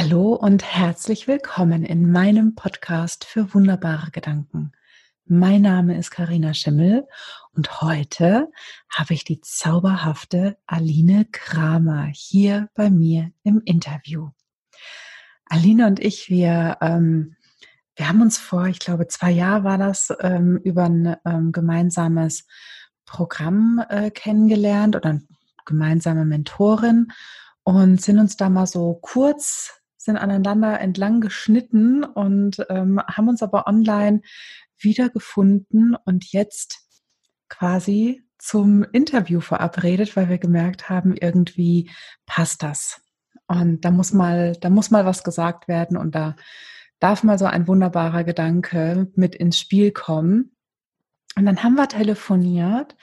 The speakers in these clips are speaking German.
Hallo und herzlich willkommen in meinem Podcast für wunderbare Gedanken. Mein Name ist Karina Schimmel und heute habe ich die zauberhafte Aline Kramer hier bei mir im Interview. Aline und ich, wir, ähm, wir haben uns vor, ich glaube, zwei Jahren war das, ähm, über ein ähm, gemeinsames Programm äh, kennengelernt oder gemeinsame Mentorin und sind uns da mal so kurz sind aneinander entlang geschnitten und ähm, haben uns aber online wiedergefunden und jetzt quasi zum Interview verabredet, weil wir gemerkt haben, irgendwie passt das. Und da muss mal, da muss mal was gesagt werden und da darf mal so ein wunderbarer Gedanke mit ins Spiel kommen. Und dann haben wir telefoniert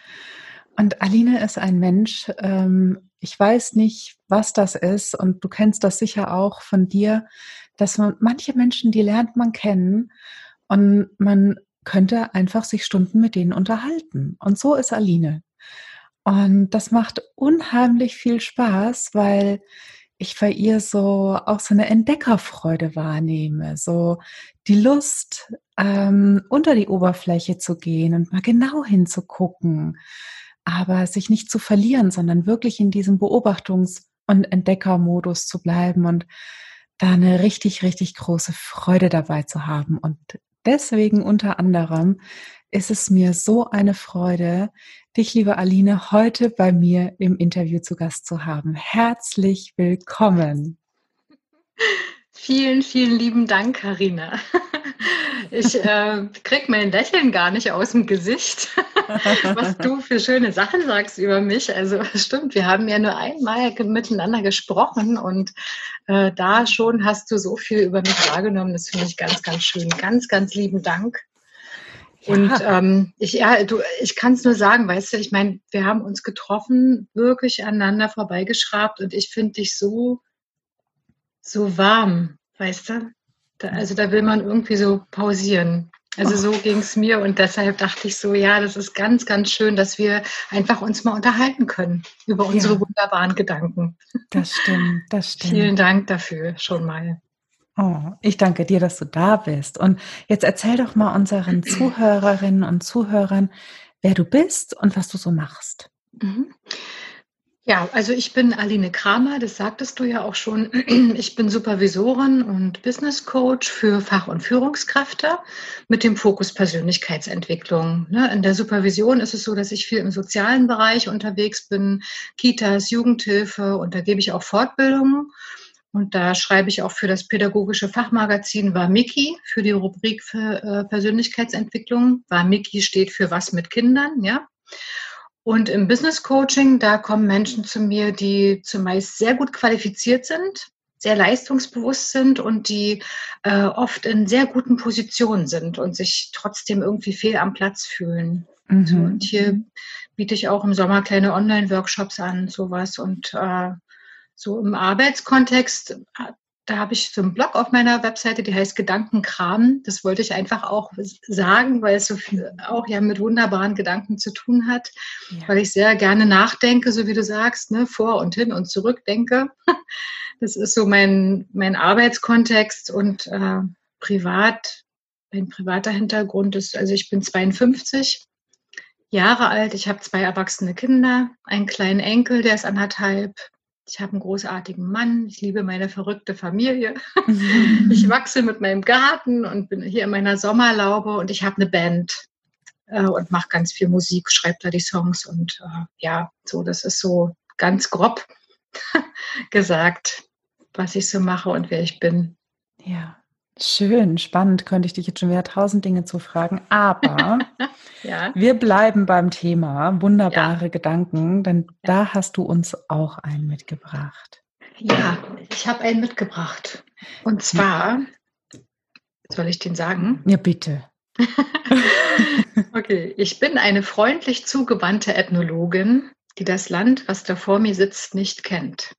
und Aline ist ein Mensch, ähm, ich weiß nicht, was das ist und du kennst das sicher auch von dir, dass man manche Menschen, die lernt man kennen und man könnte einfach sich Stunden mit denen unterhalten. Und so ist Aline. Und das macht unheimlich viel Spaß, weil ich bei ihr so auch so eine Entdeckerfreude wahrnehme, so die Lust, ähm, unter die Oberfläche zu gehen und mal genau hinzugucken, aber sich nicht zu verlieren, sondern wirklich in diesem Beobachtungs- und Entdeckermodus zu bleiben und da eine richtig, richtig große Freude dabei zu haben. Und deswegen unter anderem ist es mir so eine Freude, dich, liebe Aline, heute bei mir im Interview zu Gast zu haben. Herzlich willkommen. Vielen, vielen lieben Dank, Karina. Ich äh, krieg mein Lächeln gar nicht aus dem Gesicht, was du für schöne Sachen sagst über mich. Also stimmt, wir haben ja nur einmal miteinander gesprochen und äh, da schon hast du so viel über mich wahrgenommen. Das finde ich ganz, ganz schön. Ganz, ganz lieben Dank. Ja. Und ähm, ich, ja, du, ich kann es nur sagen, weißt du, ich meine, wir haben uns getroffen, wirklich aneinander vorbeigeschrabt und ich finde dich so, so warm, weißt du? Da, also da will man irgendwie so pausieren. Also so ging es mir und deshalb dachte ich so, ja, das ist ganz, ganz schön, dass wir einfach uns mal unterhalten können über unsere ja. wunderbaren Gedanken. Das stimmt, das stimmt. Vielen Dank dafür schon mal. Oh, ich danke dir, dass du da bist. Und jetzt erzähl doch mal unseren Zuhörerinnen und Zuhörern, wer du bist und was du so machst. Mhm. Ja, also ich bin Aline Kramer, das sagtest du ja auch schon. Ich bin Supervisorin und Business Coach für Fach- und Führungskräfte mit dem Fokus Persönlichkeitsentwicklung. Ne, in der Supervision ist es so, dass ich viel im sozialen Bereich unterwegs bin, Kitas, Jugendhilfe und da gebe ich auch Fortbildungen. Und da schreibe ich auch für das pädagogische Fachmagazin Wamiki für die Rubrik für äh, Persönlichkeitsentwicklung. Wamiki steht für was mit Kindern, ja. Und im Business Coaching, da kommen Menschen zu mir, die zumeist sehr gut qualifiziert sind, sehr leistungsbewusst sind und die äh, oft in sehr guten Positionen sind und sich trotzdem irgendwie fehl am Platz fühlen. Mhm. So, und hier biete ich auch im Sommer kleine Online-Workshops an, sowas. Und äh, so im Arbeitskontext da habe ich so einen Blog auf meiner Webseite, die heißt Gedankenkram. Das wollte ich einfach auch sagen, weil es so viel auch ja mit wunderbaren Gedanken zu tun hat, ja. weil ich sehr gerne nachdenke, so wie du sagst, ne, vor und hin und zurück denke. Das ist so mein, mein Arbeitskontext und äh, privat, mein privater Hintergrund ist, also ich bin 52 Jahre alt, ich habe zwei erwachsene Kinder, einen kleinen Enkel, der ist anderthalb, ich habe einen großartigen Mann, ich liebe meine verrückte Familie. Ich wachse mit meinem Garten und bin hier in meiner Sommerlaube und ich habe eine Band äh, und mache ganz viel Musik, schreibe da die Songs und äh, ja, so, das ist so ganz grob gesagt, was ich so mache und wer ich bin. Ja. Schön, spannend, könnte ich dich jetzt schon wieder tausend Dinge zu fragen. Aber ja. wir bleiben beim Thema wunderbare ja. Gedanken, denn ja. da hast du uns auch einen mitgebracht. Ja, ich habe einen mitgebracht. Und zwar, soll ich den sagen? Ja, bitte. okay, ich bin eine freundlich zugewandte Ethnologin, die das Land, was da vor mir sitzt, nicht kennt.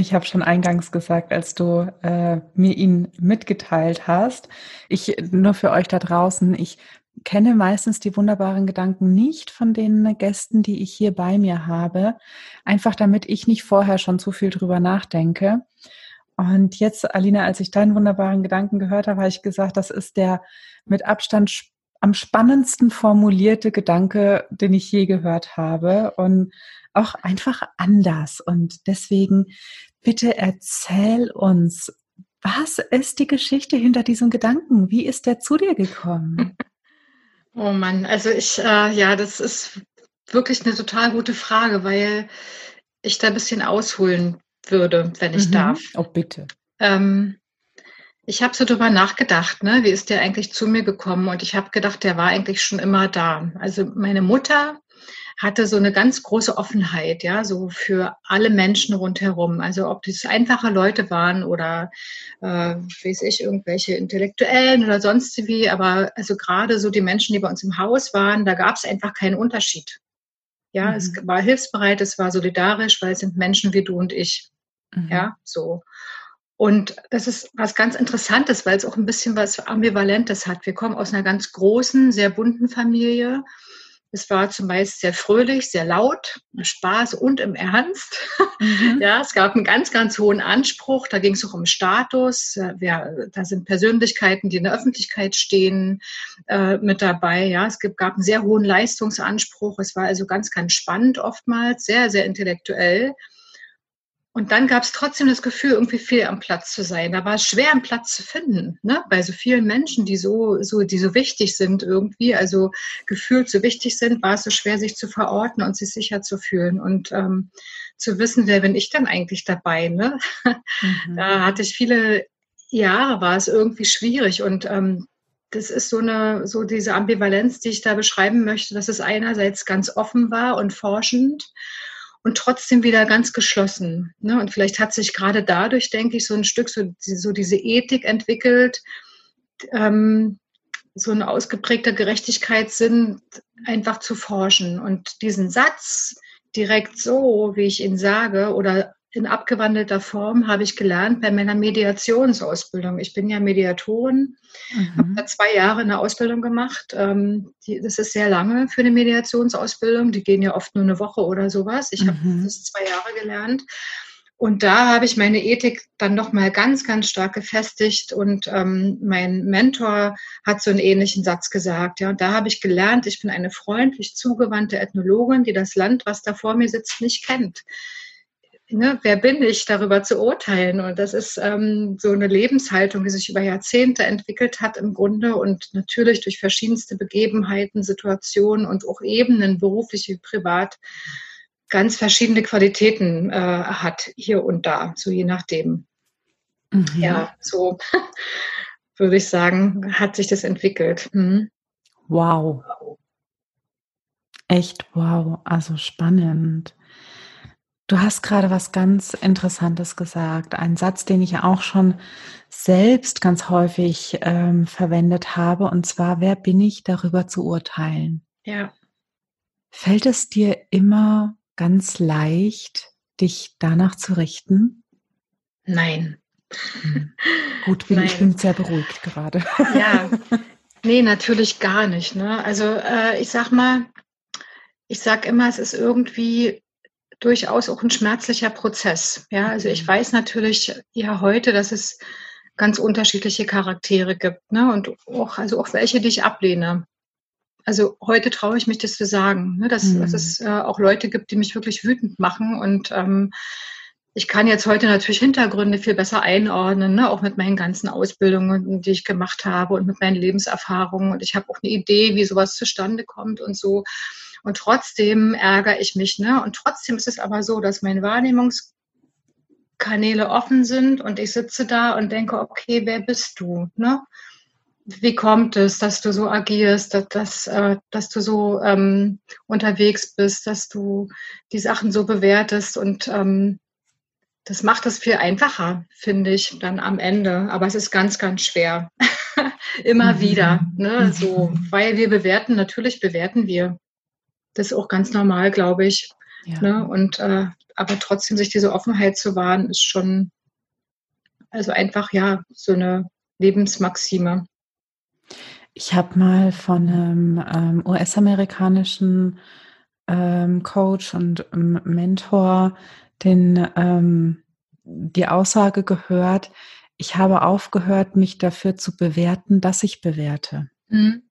Ich habe schon eingangs gesagt, als du äh, mir ihn mitgeteilt hast. Ich nur für euch da draußen, ich kenne meistens die wunderbaren Gedanken nicht von den Gästen, die ich hier bei mir habe, einfach damit ich nicht vorher schon zu viel drüber nachdenke. Und jetzt, Alina, als ich deinen wunderbaren Gedanken gehört habe, habe ich gesagt, das ist der mit Abstand am spannendsten formulierte Gedanke, den ich je gehört habe und auch einfach anders. Und deswegen bitte erzähl uns, was ist die Geschichte hinter diesem Gedanken? Wie ist der zu dir gekommen? Oh Mann, also ich, äh, ja, das ist wirklich eine total gute Frage, weil ich da ein bisschen ausholen würde, wenn ich mhm. darf. Oh, bitte. Ähm, ich habe so drüber nachgedacht, ne? wie ist der eigentlich zu mir gekommen? Und ich habe gedacht, der war eigentlich schon immer da. Also meine Mutter hatte so eine ganz große Offenheit, ja, so für alle Menschen rundherum. Also ob das einfache Leute waren oder, äh, weiß ich, irgendwelche Intellektuellen oder sonst wie, aber also gerade so die Menschen, die bei uns im Haus waren, da gab es einfach keinen Unterschied. Ja, mhm. es war hilfsbereit, es war solidarisch, weil es sind Menschen wie du und ich. Mhm. Ja, so. Und das ist was ganz Interessantes, weil es auch ein bisschen was Ambivalentes hat. Wir kommen aus einer ganz großen, sehr bunten Familie es war zumeist sehr fröhlich, sehr laut, Spaß und im Ernst. Mhm. Ja, es gab einen ganz, ganz hohen Anspruch. Da ging es auch um Status. Ja, da sind Persönlichkeiten, die in der Öffentlichkeit stehen, äh, mit dabei. Ja, es gab einen sehr hohen Leistungsanspruch. Es war also ganz, ganz spannend oftmals, sehr, sehr intellektuell. Und dann gab es trotzdem das Gefühl, irgendwie viel am Platz zu sein. Da war es schwer, einen Platz zu finden, ne? bei so vielen Menschen, die so, so, die so wichtig sind irgendwie, also gefühlt so wichtig sind, war es so schwer, sich zu verorten und sich sicher zu fühlen und ähm, zu wissen, wer bin ich denn eigentlich dabei. Ne? Mhm. Da hatte ich viele Jahre, war es irgendwie schwierig und ähm, das ist so eine, so diese Ambivalenz, die ich da beschreiben möchte, dass es einerseits ganz offen war und forschend und trotzdem wieder ganz geschlossen. Ne? Und vielleicht hat sich gerade dadurch, denke ich, so ein Stück so, so diese Ethik entwickelt, ähm, so ein ausgeprägter Gerechtigkeitssinn einfach zu forschen. Und diesen Satz direkt so, wie ich ihn sage, oder in abgewandelter Form habe ich gelernt bei meiner Mediationsausbildung. Ich bin ja Mediatorin, mhm. habe da zwei Jahre eine Ausbildung gemacht. Ähm, das ist sehr lange für eine Mediationsausbildung. Die gehen ja oft nur eine Woche oder sowas. Ich mhm. habe das zwei Jahre gelernt. Und da habe ich meine Ethik dann nochmal ganz, ganz stark gefestigt. Und ähm, mein Mentor hat so einen ähnlichen Satz gesagt. Ja, und da habe ich gelernt, ich bin eine freundlich zugewandte Ethnologin, die das Land, was da vor mir sitzt, nicht kennt ne, wer bin ich, darüber zu urteilen? Und das ist ähm, so eine Lebenshaltung, die sich über Jahrzehnte entwickelt hat im Grunde und natürlich durch verschiedenste Begebenheiten, Situationen und auch Ebenen, beruflich wie privat, ganz verschiedene Qualitäten äh, hat, hier und da, so je nachdem. Mhm. Ja, so würde ich sagen, hat sich das entwickelt. Mhm. Wow. Echt wow, also spannend. Du hast gerade was ganz Interessantes gesagt. Ein Satz, den ich auch schon selbst ganz häufig ähm, verwendet habe. Und zwar, wer bin ich, darüber zu urteilen? Ja. Fällt es dir immer ganz leicht, dich danach zu richten? Nein. Hm. Gut, bin, Nein. ich bin sehr beruhigt gerade. Ja, nee, natürlich gar nicht. Ne? Also äh, ich sag mal, ich sag immer, es ist irgendwie durchaus auch ein schmerzlicher Prozess. Ja, also ich mhm. weiß natürlich ja heute, dass es ganz unterschiedliche Charaktere gibt, ne? Und auch, also auch welche, die ich ablehne. Also heute traue ich mich das zu sagen, ne? dass, mhm. dass es äh, auch Leute gibt, die mich wirklich wütend machen. Und ähm, ich kann jetzt heute natürlich Hintergründe viel besser einordnen, ne? auch mit meinen ganzen Ausbildungen, die ich gemacht habe und mit meinen Lebenserfahrungen. Und ich habe auch eine Idee, wie sowas zustande kommt und so. Und trotzdem ärgere ich mich. Ne? Und trotzdem ist es aber so, dass meine Wahrnehmungskanäle offen sind und ich sitze da und denke, okay, wer bist du? Ne? Wie kommt es, dass du so agierst, dass, dass, äh, dass du so ähm, unterwegs bist, dass du die Sachen so bewertest und ähm, das macht es viel einfacher, finde ich, dann am Ende. Aber es ist ganz, ganz schwer. Immer mhm. wieder. Ne? So, weil wir bewerten, natürlich bewerten wir. Das ist auch ganz normal, glaube ich. Ja. Ne? Und äh, aber trotzdem sich diese Offenheit zu wahren, ist schon also einfach ja so eine Lebensmaxime. Ich habe mal von einem ähm, US-amerikanischen ähm, Coach und ähm, Mentor den, ähm, die Aussage gehört, ich habe aufgehört, mich dafür zu bewerten, dass ich bewerte. Mhm.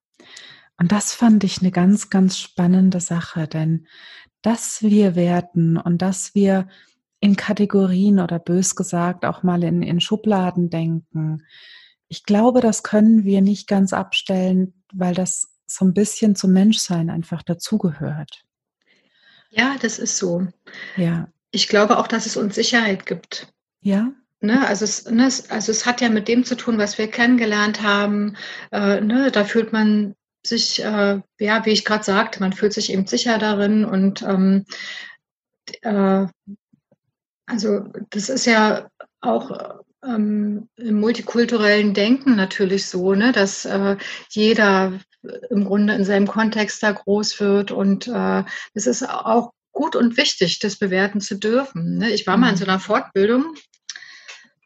Und das fand ich eine ganz, ganz spannende Sache, denn dass wir werten und dass wir in Kategorien oder bös gesagt auch mal in, in Schubladen denken, ich glaube, das können wir nicht ganz abstellen, weil das so ein bisschen zum Menschsein einfach dazugehört. Ja, das ist so. Ja. Ich glaube auch, dass es uns Sicherheit gibt. Ja. Ne, also, es, ne, also es hat ja mit dem zu tun, was wir kennengelernt haben. Äh, ne, da fühlt man sich, äh, ja, wie ich gerade sagte, man fühlt sich eben sicher darin und ähm, äh, also das ist ja auch ähm, im multikulturellen Denken natürlich so, ne, dass äh, jeder im Grunde in seinem Kontext da groß wird und äh, es ist auch gut und wichtig, das bewerten zu dürfen. Ne? Ich war mal in so einer Fortbildung,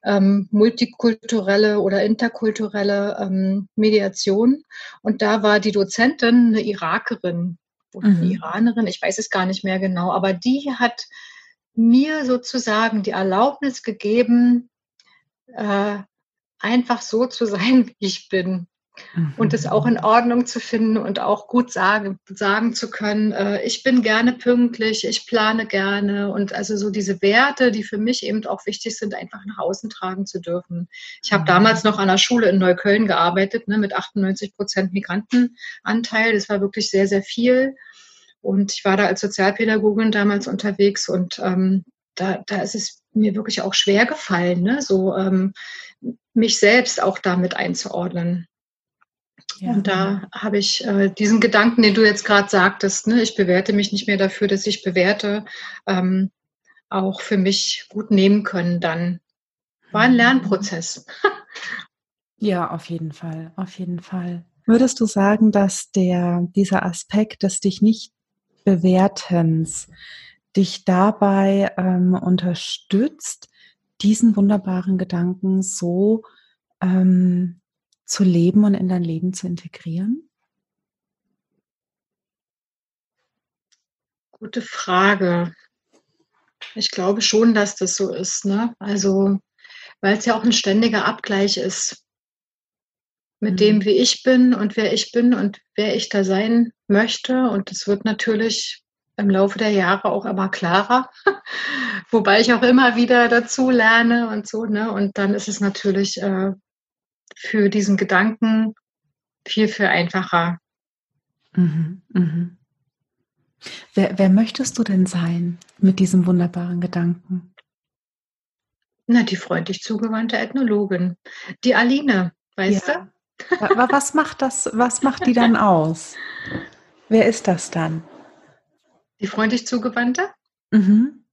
ähm, multikulturelle oder interkulturelle ähm, Mediation und da war die Dozentin eine Irakerin oder eine mhm. Iranerin, ich weiß es gar nicht mehr genau, aber die hat mir sozusagen die Erlaubnis gegeben, äh, einfach so zu sein, wie ich bin. Mhm. Und es auch in Ordnung zu finden und auch gut sagen, sagen zu können, äh, ich bin gerne pünktlich, ich plane gerne und also so diese Werte, die für mich eben auch wichtig sind, einfach nach außen tragen zu dürfen. Ich habe mhm. damals noch an der Schule in Neukölln gearbeitet, ne, mit 98 Prozent Migrantenanteil. Das war wirklich sehr, sehr viel. Und ich war da als Sozialpädagogin damals unterwegs und ähm, da, da ist es mir wirklich auch schwer gefallen, ne? so ähm, mich selbst auch damit einzuordnen. Ja. Und da habe ich äh, diesen Gedanken, den du jetzt gerade sagtest, ne? ich bewerte mich nicht mehr dafür, dass ich bewerte, ähm, auch für mich gut nehmen können dann. War ein mhm. Lernprozess. ja, auf jeden Fall, auf jeden Fall. Würdest du sagen, dass der, dieser Aspekt des dich nicht Bewertens dich dabei ähm, unterstützt, diesen wunderbaren Gedanken so ähm, zu leben und in dein Leben zu integrieren? Gute Frage. Ich glaube schon, dass das so ist. Ne? Also, weil es ja auch ein ständiger Abgleich ist mit mhm. dem, wie ich bin und wer ich bin und wer ich da sein möchte. Und es wird natürlich im Laufe der Jahre auch immer klarer, wobei ich auch immer wieder dazu lerne und so. Ne? Und dann ist es natürlich äh, für diesen Gedanken viel, viel einfacher. Mhm, mhm. Wer, wer möchtest du denn sein mit diesem wunderbaren Gedanken? Na, die freundlich zugewandte Ethnologin. Die Aline, weißt ja. du? Was macht das, was macht die dann aus? Wer ist das dann? Die freundlich zugewandte? Mhm.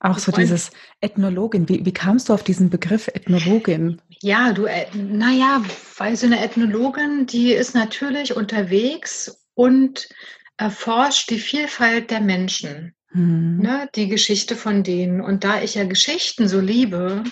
Auch so dieses Ethnologin. Wie, wie kamst du auf diesen Begriff Ethnologin? Ja, du, äh, naja, weil so eine Ethnologin, die ist natürlich unterwegs und erforscht die Vielfalt der Menschen, mhm. ne, die Geschichte von denen. Und da ich ja Geschichten so liebe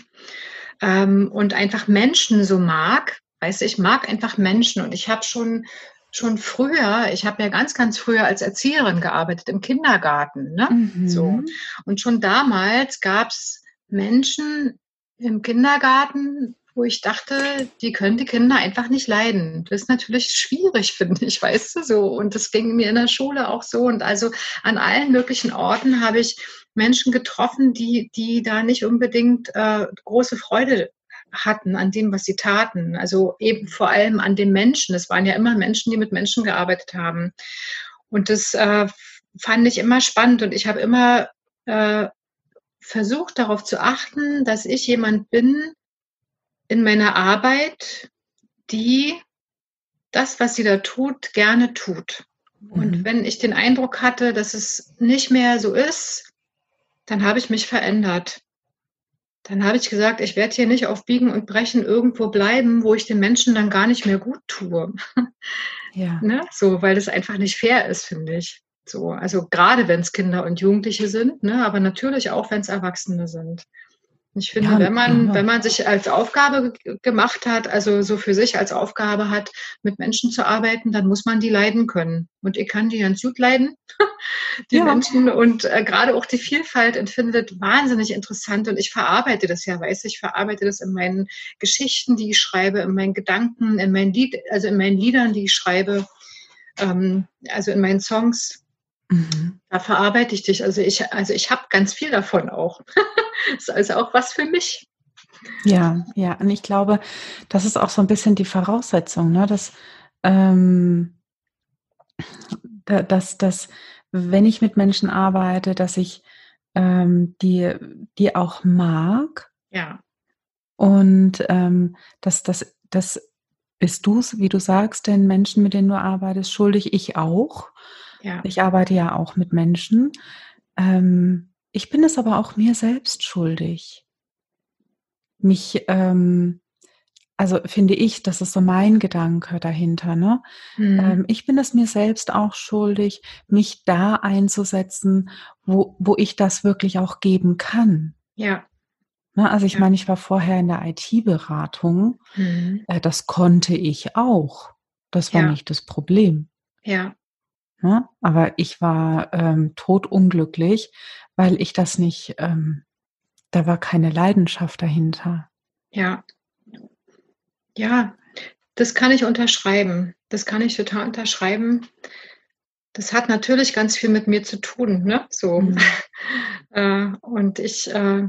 ähm, und einfach Menschen so mag, weißt du, ich mag einfach Menschen und ich habe schon schon früher, ich habe ja ganz, ganz früher als Erzieherin gearbeitet im Kindergarten. Ne? Mhm. So. Und schon damals gab es Menschen im Kindergarten, wo ich dachte, die können die Kinder einfach nicht leiden. Das ist natürlich schwierig, finde ich, weißt du so. Und das ging mir in der Schule auch so. Und also an allen möglichen Orten habe ich Menschen getroffen, die, die da nicht unbedingt äh, große Freude hatten an dem, was sie taten. Also eben vor allem an den Menschen. Es waren ja immer Menschen, die mit Menschen gearbeitet haben. Und das äh, fand ich immer spannend. Und ich habe immer äh, versucht darauf zu achten, dass ich jemand bin in meiner Arbeit, die das, was sie da tut, gerne tut. Und mhm. wenn ich den Eindruck hatte, dass es nicht mehr so ist, dann habe ich mich verändert dann habe ich gesagt, ich werde hier nicht auf Biegen und Brechen irgendwo bleiben, wo ich den Menschen dann gar nicht mehr gut tue. Ja. ne? So, weil das einfach nicht fair ist, finde ich. So, also gerade wenn es Kinder und Jugendliche sind, ne? aber natürlich auch, wenn es Erwachsene sind. Ich finde, ja, wenn man, ja. wenn man sich als Aufgabe gemacht hat, also so für sich als Aufgabe hat, mit Menschen zu arbeiten, dann muss man die leiden können. Und ich kann die ganz gut leiden, die ja. Menschen. Und äh, gerade auch die Vielfalt empfindet wahnsinnig interessant. Und ich verarbeite das ja, weiß ich, verarbeite das in meinen Geschichten, die ich schreibe, in meinen Gedanken, in meinen Lied, also in meinen Liedern, die ich schreibe, ähm, also in meinen Songs. Mhm. Da verarbeite ich dich. Also ich, also ich habe ganz viel davon auch. das ist also auch was für mich. Ja, ja. Und ich glaube, das ist auch so ein bisschen die Voraussetzung, ne? dass, ähm, dass, dass, wenn ich mit Menschen arbeite, dass ich ähm, die, die auch mag. Ja. Und ähm, dass das, das bist du, wie du sagst, den Menschen, mit denen du arbeitest, schuldig, ich auch. Ja. Ich arbeite ja auch mit Menschen. Ähm, ich bin es aber auch mir selbst schuldig. Mich, ähm, also finde ich, das ist so mein Gedanke dahinter. Ne? Mhm. Ähm, ich bin es mir selbst auch schuldig, mich da einzusetzen, wo, wo ich das wirklich auch geben kann. Ja. Ne? Also ich ja. meine, ich war vorher in der IT-Beratung. Mhm. Äh, das konnte ich auch. Das war ja. nicht das Problem. Ja. Ne? Aber ich war ähm, totunglücklich, weil ich das nicht, ähm, da war keine Leidenschaft dahinter. Ja. Ja, das kann ich unterschreiben. Das kann ich total unterschreiben. Das hat natürlich ganz viel mit mir zu tun, ne? So. Mhm. äh, und ich, äh,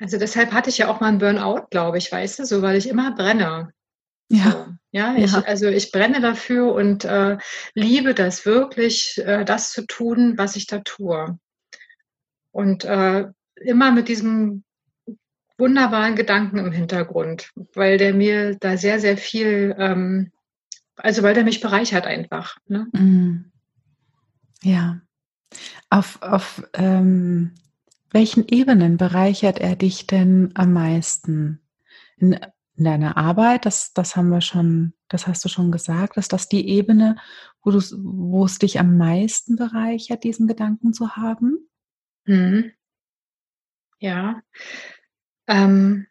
also deshalb hatte ich ja auch mal einen Burnout, glaube ich, weißt du, so, weil ich immer brenne. Ja. So. Ja, ich, ja. also ich brenne dafür und äh, liebe das wirklich, äh, das zu tun, was ich da tue. Und äh, immer mit diesem wunderbaren Gedanken im Hintergrund, weil der mir da sehr, sehr viel, ähm, also weil der mich bereichert einfach. Ne? Mm. Ja. Auf, auf ähm, welchen Ebenen bereichert er dich denn am meisten? In, in deiner Arbeit, das, das haben wir schon, das hast du schon gesagt, ist das die Ebene, wo, du, wo es dich am meisten bereichert, diesen Gedanken zu haben? Mhm. Ja. Ähm,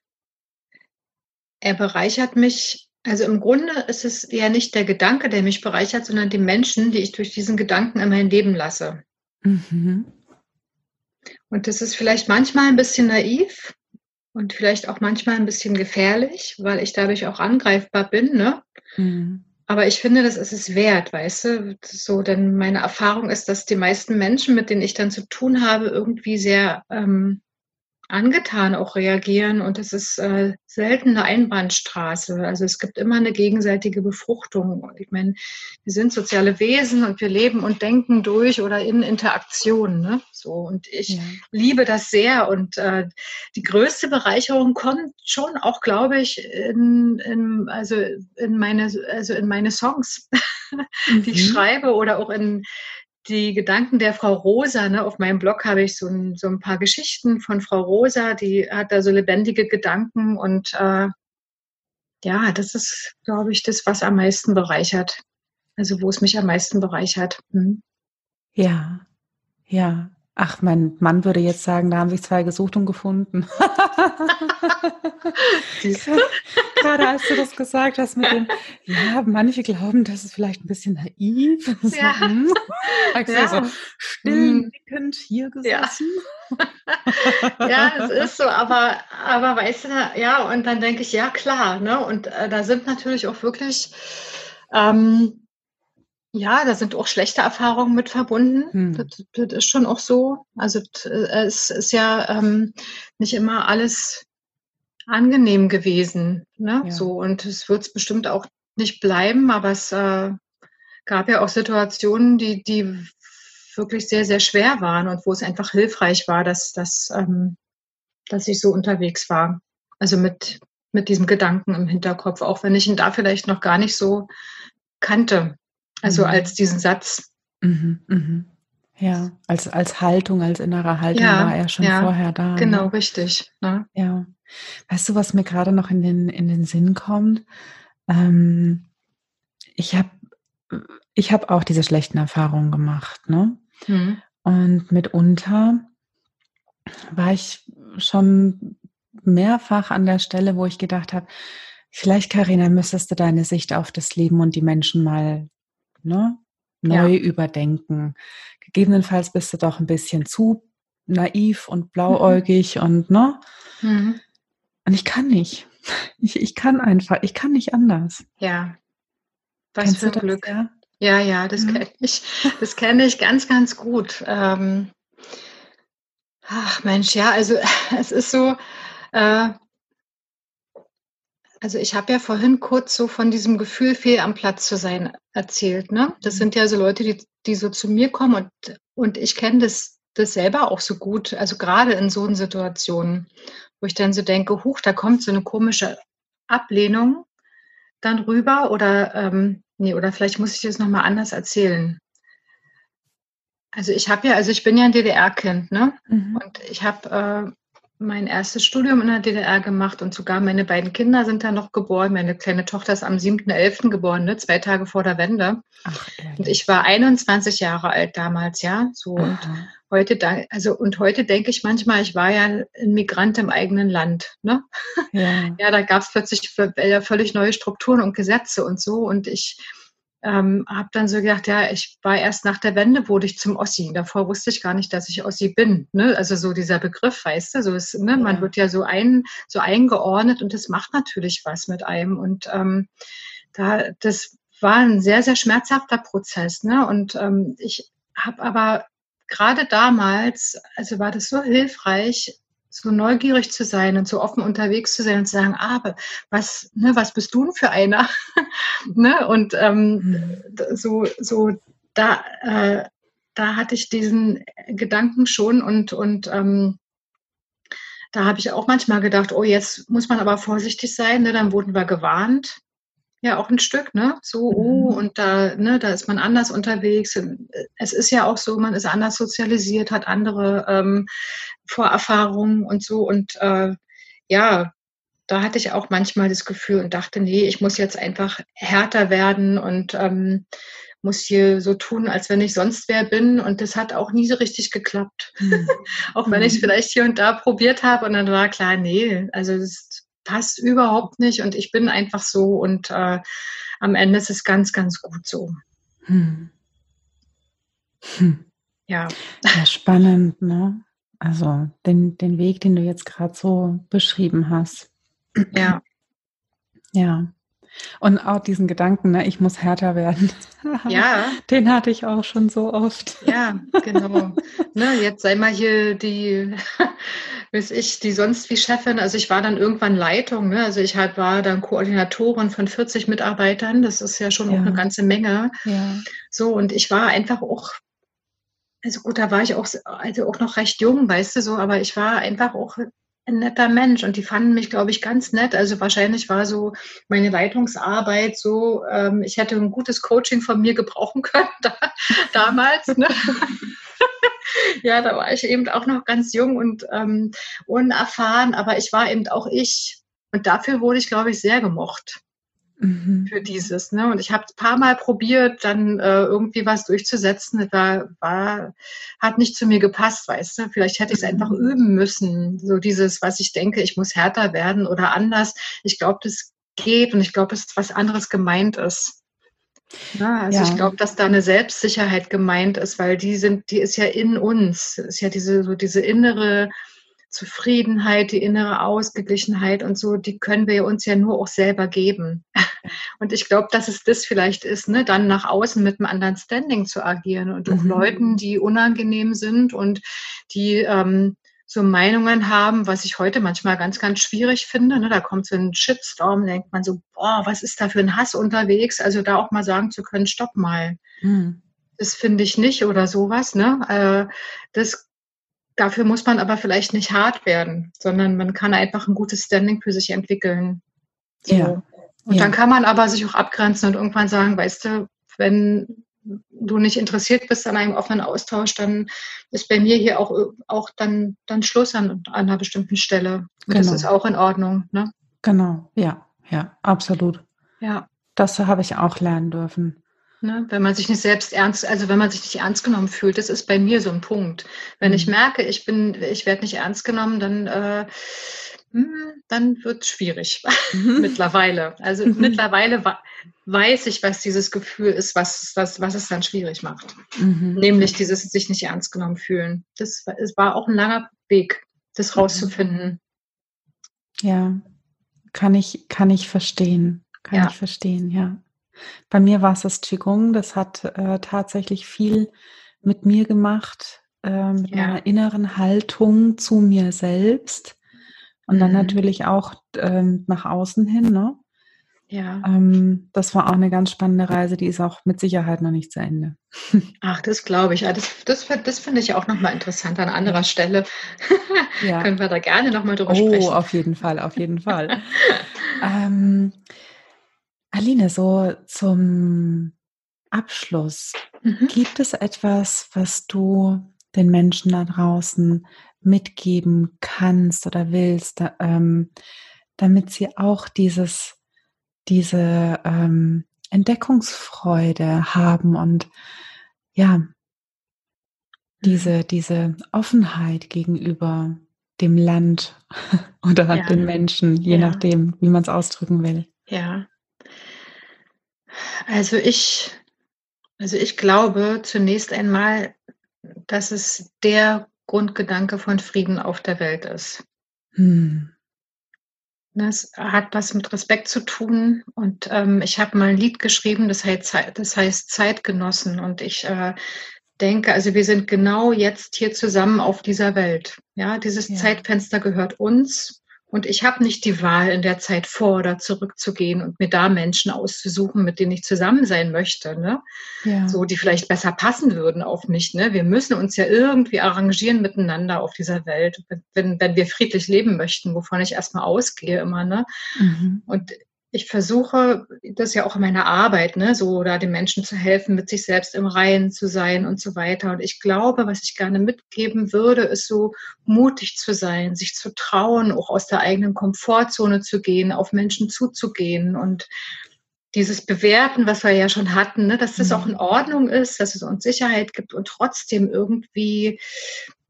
er bereichert mich, also im Grunde ist es ja nicht der Gedanke, der mich bereichert, sondern die Menschen, die ich durch diesen Gedanken in mein Leben lasse. Mhm. Und das ist vielleicht manchmal ein bisschen naiv, und vielleicht auch manchmal ein bisschen gefährlich, weil ich dadurch auch angreifbar bin. Ne? Mhm. Aber ich finde, das ist es wert, weißt du? So, denn meine Erfahrung ist, dass die meisten Menschen, mit denen ich dann zu tun habe, irgendwie sehr ähm, angetan auch reagieren und es ist äh, selten eine Einbahnstraße. Also es gibt immer eine gegenseitige Befruchtung. Ich meine, wir sind soziale Wesen und wir leben und denken durch oder in Interaktion. Ne? So und ich ja. liebe das sehr und äh, die größte Bereicherung kommt schon auch, glaube ich, in, in also in meine also in meine Songs, mhm. die ich mhm. schreibe oder auch in die Gedanken der Frau Rosa. Ne? Auf meinem Blog habe ich so ein, so ein paar Geschichten von Frau Rosa, die hat da so lebendige Gedanken und äh, ja, das ist, glaube ich, das, was am meisten bereichert. Also wo es mich am meisten bereichert. Hm. Ja, ja. Ach, mein Mann würde jetzt sagen, da haben sich zwei gesucht und gefunden. Gerade als du das gesagt hast mit dem, ja, manche glauben, das ist vielleicht ein bisschen naiv. So, ja. Hm. ja. so still nickend hier gesessen. Ja. ja, es ist so, aber, aber weißt du, ja, und dann denke ich, ja, klar, ne? Und äh, da sind natürlich auch wirklich ähm, ja, da sind auch schlechte Erfahrungen mit verbunden. Hm. Das, das, ist schon auch so. Also äh, es ist ja ähm, nicht immer alles angenehm gewesen. Ne? Ja. So, und es wird es bestimmt auch nicht bleiben, aber es äh, gab ja auch Situationen, die, die wirklich sehr, sehr schwer waren und wo es einfach hilfreich war, dass, dass, ähm, dass ich so unterwegs war. Also mit, mit diesem Gedanken im Hinterkopf, auch wenn ich ihn da vielleicht noch gar nicht so kannte. Also mhm. als diesen Satz. Mhm, mhm. Ja, als, als Haltung, als innere Haltung ja, war er schon ja, vorher da. Ne? Genau, ne? richtig. Ne? Ja. Weißt du, was mir gerade noch in den, in den Sinn kommt? Ähm, ich habe ich hab auch diese schlechten Erfahrungen gemacht. Ne? Mhm. Und mitunter war ich schon mehrfach an der Stelle, wo ich gedacht habe, vielleicht, Karina, müsstest du deine Sicht auf das Leben und die Menschen mal ne, neu ja. überdenken. Gegebenenfalls bist du doch ein bisschen zu naiv und blauäugig mhm. und ne? Mhm. Und ich kann nicht. Ich, ich kann einfach, ich kann nicht anders. Ja. Was Kennst für ein Glück. Das, ja? ja, ja, das mhm. kenne ich. Das kenne ich ganz, ganz gut. Ähm, ach Mensch, ja, also es ist so, äh, also ich habe ja vorhin kurz so von diesem Gefühl, fehl am Platz zu sein, erzählt. Ne? Das mhm. sind ja so Leute, die, die so zu mir kommen und, und ich kenne das, das selber auch so gut, also gerade in so Situationen, wo ich dann so denke, huch, da kommt so eine komische Ablehnung dann rüber oder ähm, nee, oder vielleicht muss ich das nochmal anders erzählen. Also ich habe ja, also ich bin ja ein DDR-Kind, ne? Mhm. Und ich habe äh, mein erstes Studium in der DDR gemacht und sogar meine beiden Kinder sind da noch geboren. Meine kleine Tochter ist am 7.11. geboren, ne? zwei Tage vor der Wende. Ach, und ich war 21 Jahre alt damals, ja. So Aha. und heute da, also und heute denke ich manchmal, ich war ja ein Migrant im eigenen Land. Ne? Ja, ja da gab es plötzlich völlig neue Strukturen und Gesetze und so. Und ich ähm, habe dann so gedacht, ja, ich war erst nach der Wende, wurde ich zum Ossi. Davor wusste ich gar nicht, dass ich Ossi bin. Ne? Also so dieser Begriff, weißt du, so ist, ne? man ja. wird ja so ein, so eingeordnet und das macht natürlich was mit einem. Und ähm, da, das war ein sehr, sehr schmerzhafter Prozess. Ne? Und ähm, ich habe aber gerade damals, also war das so hilfreich, so neugierig zu sein und so offen unterwegs zu sein und zu sagen, ah, aber was, ne, was bist du denn für einer? ne? Und ähm, mhm. so, so da, äh, da hatte ich diesen Gedanken schon und, und ähm, da habe ich auch manchmal gedacht, oh, jetzt muss man aber vorsichtig sein, ne? dann wurden wir gewarnt ja auch ein Stück, ne? So, oh, mhm. und da, ne, da ist man anders unterwegs. Es ist ja auch so, man ist anders sozialisiert, hat andere ähm, Vorerfahrungen und so. Und äh, ja, da hatte ich auch manchmal das Gefühl und dachte, nee, ich muss jetzt einfach härter werden und ähm, muss hier so tun, als wenn ich sonst wer bin. Und das hat auch nie so richtig geklappt. Mhm. auch wenn ich es mhm. vielleicht hier und da probiert habe und dann war klar, nee, also das passt überhaupt nicht und ich bin einfach so und äh, am Ende ist es ganz, ganz gut so. Hm. Hm. Ja. ja. Spannend, ne? Also den, den Weg, den du jetzt gerade so beschrieben hast. Ja. Ja. Und auch diesen Gedanken, ne, ich muss härter werden. Ja. Den hatte ich auch schon so oft. Ja, genau. ne, jetzt sei mal hier die, weiß ich, die sonst wie Chefin. Also ich war dann irgendwann Leitung. Ne? Also ich halt war dann Koordinatorin von 40 Mitarbeitern. Das ist ja schon ja. auch eine ganze Menge. Ja. So, und ich war einfach auch also gut, da war ich auch, also auch noch recht jung, weißt du so, aber ich war einfach auch ein netter Mensch und die fanden mich, glaube ich, ganz nett. Also wahrscheinlich war so meine Leitungsarbeit so, ähm, ich hätte ein gutes Coaching von mir gebrauchen können da, damals. Ne? ja, da war ich eben auch noch ganz jung und ähm, unerfahren, aber ich war eben auch ich. Und dafür wurde ich, glaube ich, sehr gemocht mhm. für dieses. Ne? Und ich habe ein paar Mal probiert, dann äh, irgendwie was durchzusetzen. Das war, war, hat nicht zu mir gepasst, weißt du. Vielleicht hätte ich es mhm. einfach üben müssen. So dieses, was ich denke, ich muss härter werden oder anders. Ich glaube, das geht und ich glaube, es ist was anderes gemeint ist. Ja, also ja. ich glaube, dass da eine Selbstsicherheit gemeint ist, weil die sind, die ist ja in uns. Das ist ja diese, so diese innere Zufriedenheit, die innere Ausgeglichenheit und so, die können wir uns ja nur auch selber geben. Und ich glaube, dass es das vielleicht ist, ne, dann nach außen mit einem anderen Standing zu agieren und auch mhm. Leuten, die unangenehm sind und die ähm, so Meinungen haben, was ich heute manchmal ganz, ganz schwierig finde. Ne? Da kommt so ein Shitstorm, denkt man so, boah, was ist da für ein Hass unterwegs? Also da auch mal sagen zu können, stopp mal. Mhm. Das finde ich nicht oder sowas. Ne? Äh, das Dafür muss man aber vielleicht nicht hart werden, sondern man kann einfach ein gutes Standing für sich entwickeln. So. Ja. Und ja. dann kann man aber sich auch abgrenzen und irgendwann sagen, weißt du, wenn du nicht interessiert bist an einem offenen Austausch, dann ist bei mir hier auch, auch dann, dann Schluss an, an einer bestimmten Stelle. Genau. das ist auch in Ordnung. Ne? Genau, ja, ja, absolut. Ja. Das habe ich auch lernen dürfen. Ne? Wenn man sich nicht selbst ernst, also wenn man sich nicht ernst genommen fühlt, das ist bei mir so ein Punkt. Wenn mhm. ich merke, ich bin, ich werde nicht ernst genommen, dann äh, dann wird es schwierig mhm. mittlerweile. Also mhm. mittlerweile weiß ich, was dieses Gefühl ist, was, was, was es dann schwierig macht. Mhm. Nämlich dieses sich nicht ernst genommen fühlen. Das es war auch ein langer Weg, das mhm. rauszufinden. Ja, kann ich, kann ich verstehen. Kann ja. ich verstehen, ja. Bei mir war es das Qigong. Das hat äh, tatsächlich viel mit mir gemacht, äh, mit ja. meiner inneren Haltung zu mir selbst und mhm. dann natürlich auch ähm, nach außen hin. Ne? Ja. Ähm, das war auch eine ganz spannende Reise, die ist auch mit Sicherheit noch nicht zu Ende. Ach, das glaube ich. Das, das, das finde ich auch nochmal interessant an anderer Stelle. Ja. Können wir da gerne nochmal drüber oh, sprechen. Oh, auf jeden Fall, auf jeden Fall. ähm, Aline, so zum Abschluss. Mhm. Gibt es etwas, was du den Menschen da draußen mitgeben kannst oder willst, da, ähm, damit sie auch dieses, diese ähm, Entdeckungsfreude haben und ja, diese, diese Offenheit gegenüber dem Land oder ja. den Menschen, je ja. nachdem, wie man es ausdrücken will. Ja. Also ich, also ich glaube zunächst einmal, dass es der Grundgedanke von Frieden auf der Welt ist. Hm. Das hat was mit Respekt zu tun. Und ähm, ich habe mal ein Lied geschrieben, das heißt, das heißt Zeitgenossen. Und ich äh, denke, also wir sind genau jetzt hier zusammen auf dieser Welt. Ja, dieses ja. Zeitfenster gehört uns. Und ich habe nicht die Wahl, in der Zeit vor oder zurückzugehen und mir da Menschen auszusuchen, mit denen ich zusammen sein möchte, ne? Ja. So, die vielleicht besser passen würden auf mich. Ne? Wir müssen uns ja irgendwie arrangieren miteinander auf dieser Welt, wenn, wenn wir friedlich leben möchten, wovon ich erstmal ausgehe immer. Ne? Mhm. Und ich versuche das ja auch in meiner Arbeit, ne, so da den Menschen zu helfen, mit sich selbst im Reinen zu sein und so weiter. Und ich glaube, was ich gerne mitgeben würde, ist so mutig zu sein, sich zu trauen, auch aus der eigenen Komfortzone zu gehen, auf Menschen zuzugehen und dieses Bewerten, was wir ja schon hatten, ne, dass das auch in mhm. Ordnung ist, dass es uns Sicherheit gibt und trotzdem irgendwie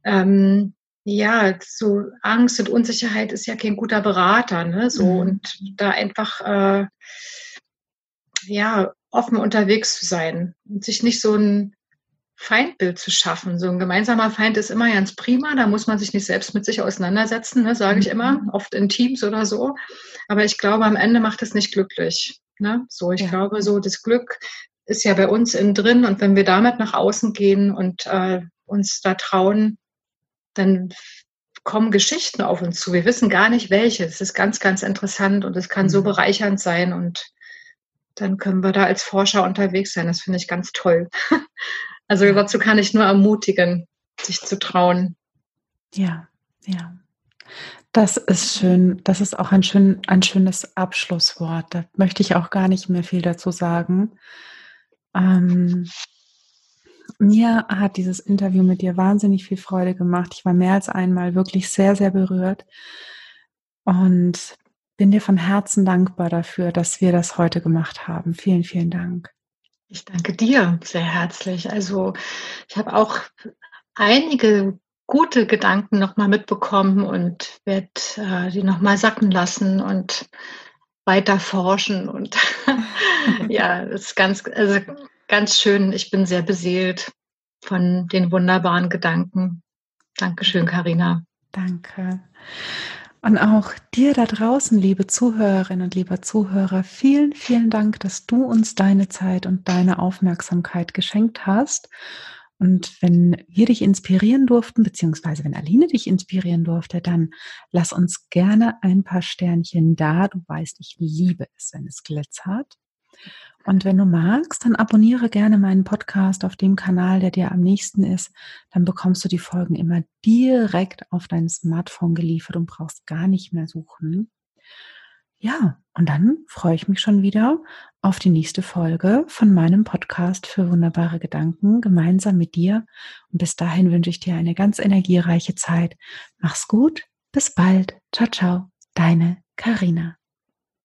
ähm, ja, so Angst und Unsicherheit ist ja kein guter Berater, ne? So mhm. und da einfach äh, ja offen unterwegs zu sein und sich nicht so ein Feindbild zu schaffen. So ein gemeinsamer Feind ist immer ganz prima, da muss man sich nicht selbst mit sich auseinandersetzen, ne, sage ich immer, mhm. oft in Teams oder so. Aber ich glaube, am Ende macht es nicht glücklich. Ne? So, ich ja. glaube, so das Glück ist ja bei uns innen drin und wenn wir damit nach außen gehen und äh, uns da trauen, dann kommen Geschichten auf uns zu. Wir wissen gar nicht welche. Es ist ganz, ganz interessant und es kann so mhm. bereichernd sein und dann können wir da als Forscher unterwegs sein. Das finde ich ganz toll. Also dazu kann ich nur ermutigen, sich zu trauen. Ja, ja. Das ist schön. Das ist auch ein, schön, ein schönes Abschlusswort. Da möchte ich auch gar nicht mehr viel dazu sagen. Ähm, mir hat dieses Interview mit dir wahnsinnig viel Freude gemacht. Ich war mehr als einmal wirklich sehr, sehr berührt und bin dir von Herzen dankbar dafür, dass wir das heute gemacht haben. Vielen, vielen Dank. Ich danke dir sehr herzlich. Also ich habe auch einige gute Gedanken nochmal mitbekommen und werde äh, die nochmal sacken lassen und weiter forschen. Und ja, das ist ganz, also ganz schön. Ich bin sehr beseelt von den wunderbaren Gedanken. Dankeschön, Karina. Danke. Und auch dir da draußen, liebe Zuhörerinnen und lieber Zuhörer, vielen, vielen Dank, dass du uns deine Zeit und deine Aufmerksamkeit geschenkt hast. Und wenn wir dich inspirieren durften, beziehungsweise wenn Aline dich inspirieren durfte, dann lass uns gerne ein paar Sternchen da. Du weißt, ich liebe es, wenn es glitzert. Und wenn du magst, dann abonniere gerne meinen Podcast auf dem Kanal, der dir am nächsten ist. Dann bekommst du die Folgen immer direkt auf dein Smartphone geliefert und brauchst gar nicht mehr suchen. Ja, und dann freue ich mich schon wieder auf die nächste Folge von meinem Podcast für wunderbare Gedanken gemeinsam mit dir. Und bis dahin wünsche ich dir eine ganz energiereiche Zeit. Mach's gut. Bis bald. Ciao, ciao. Deine Karina.